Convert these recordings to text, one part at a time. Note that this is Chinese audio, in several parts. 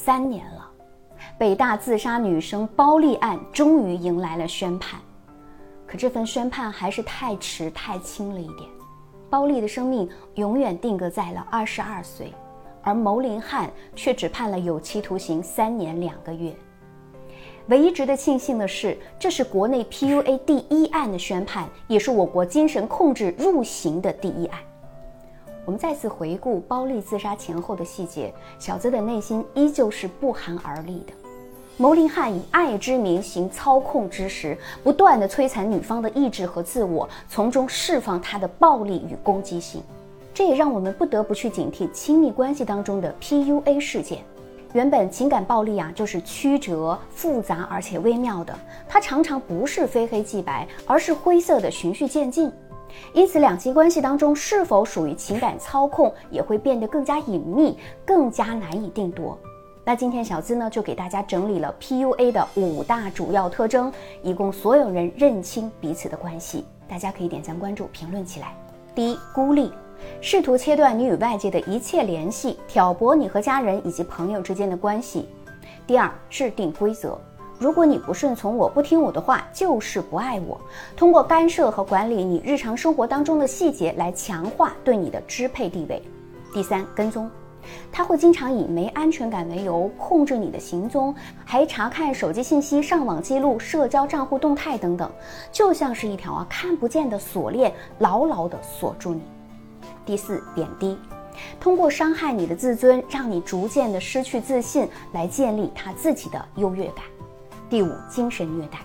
三年了，北大自杀女生包丽案终于迎来了宣判，可这份宣判还是太迟太轻了一点。包丽的生命永远定格在了二十二岁，而牟林汉却只判了有期徒刑三年两个月。唯一值得庆幸的是，这是国内 PUA 第一案的宣判，也是我国精神控制入刑的第一案。我们再次回顾包丽自杀前后的细节，小泽的内心依旧是不寒而栗的。牟林汉以爱之名行操控之实，不断的摧残女方的意志和自我，从中释放他的暴力与攻击性。这也让我们不得不去警惕亲密关系当中的 PUA 事件。原本情感暴力啊，就是曲折、复杂而且微妙的，它常常不是非黑即白，而是灰色的循序渐进。因此，两性关系当中是否属于情感操控，也会变得更加隐秘，更加难以定夺。那今天小资呢，就给大家整理了 PUA 的五大主要特征，以供所有人认清彼此的关系。大家可以点赞、关注、评论起来。第一，孤立。试图切断你与外界的一切联系，挑拨你和家人以及朋友之间的关系。第二，制定规则。如果你不顺从我，不听我的话，就是不爱我。通过干涉和管理你日常生活当中的细节来强化对你的支配地位。第三，跟踪。他会经常以没安全感为由控制你的行踪，还查看手机信息、上网记录、社交账户动态等等，就像是一条啊看不见的锁链，牢牢地锁住你。第四，贬低，通过伤害你的自尊，让你逐渐的失去自信，来建立他自己的优越感。第五，精神虐待，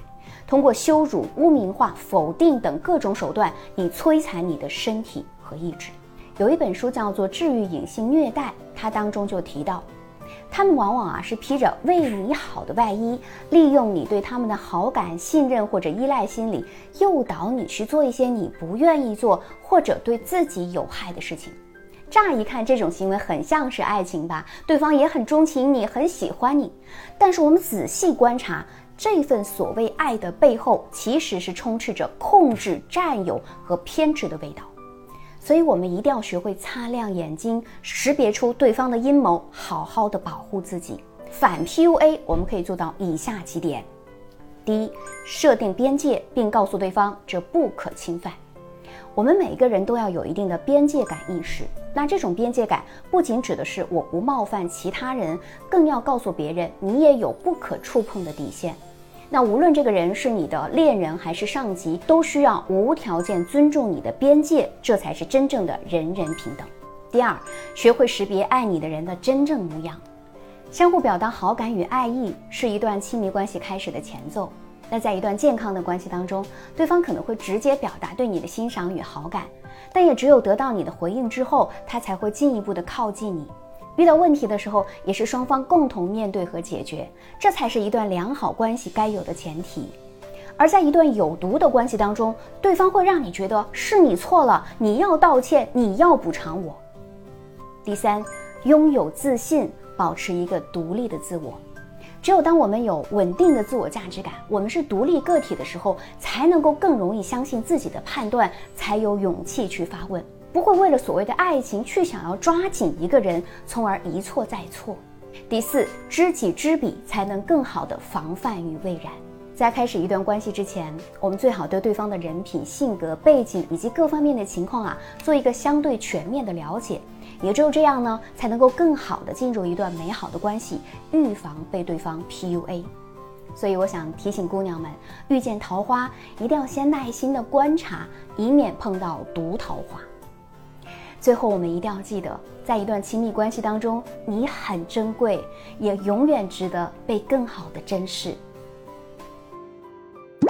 通过羞辱、污名化、否定等各种手段，以摧残你的身体和意志。有一本书叫做《治愈隐性虐待》，它当中就提到。他们往往啊是披着为你好的外衣，利用你对他们的好感、信任或者依赖心理，诱导你去做一些你不愿意做或者对自己有害的事情。乍一看，这种行为很像是爱情吧，对方也很钟情你，很喜欢你。但是我们仔细观察，这份所谓爱的背后，其实是充斥着控制、占有和偏执的味道。所以，我们一定要学会擦亮眼睛，识别出对方的阴谋，好好的保护自己。反 PUA，我们可以做到以下几点：第一，设定边界，并告诉对方这不可侵犯。我们每一个人都要有一定的边界感意识。那这种边界感不仅指的是我不冒犯其他人，更要告诉别人你也有不可触碰的底线。那无论这个人是你的恋人还是上级，都需要无条件尊重你的边界，这才是真正的人人平等。第二，学会识别爱你的人的真正模样，相互表达好感与爱意是一段亲密关系开始的前奏。那在一段健康的关系当中，对方可能会直接表达对你的欣赏与好感，但也只有得到你的回应之后，他才会进一步的靠近你。遇到问题的时候，也是双方共同面对和解决，这才是一段良好关系该有的前提。而在一段有毒的关系当中，对方会让你觉得是你错了，你要道歉，你要补偿我。第三，拥有自信，保持一个独立的自我。只有当我们有稳定的自我价值感，我们是独立个体的时候，才能够更容易相信自己的判断，才有勇气去发问。不会为了所谓的爱情去想要抓紧一个人，从而一错再错。第四，知己知彼，才能更好的防范于未然。在开始一段关系之前，我们最好对对方的人品、性格、背景以及各方面的情况啊，做一个相对全面的了解。也只有这样呢，才能够更好的进入一段美好的关系，预防被对方 PUA。所以我想提醒姑娘们，遇见桃花一定要先耐心的观察，以免碰到毒桃花。最后，我们一定要记得，在一段亲密关系当中，你很珍贵，也永远值得被更好的珍视。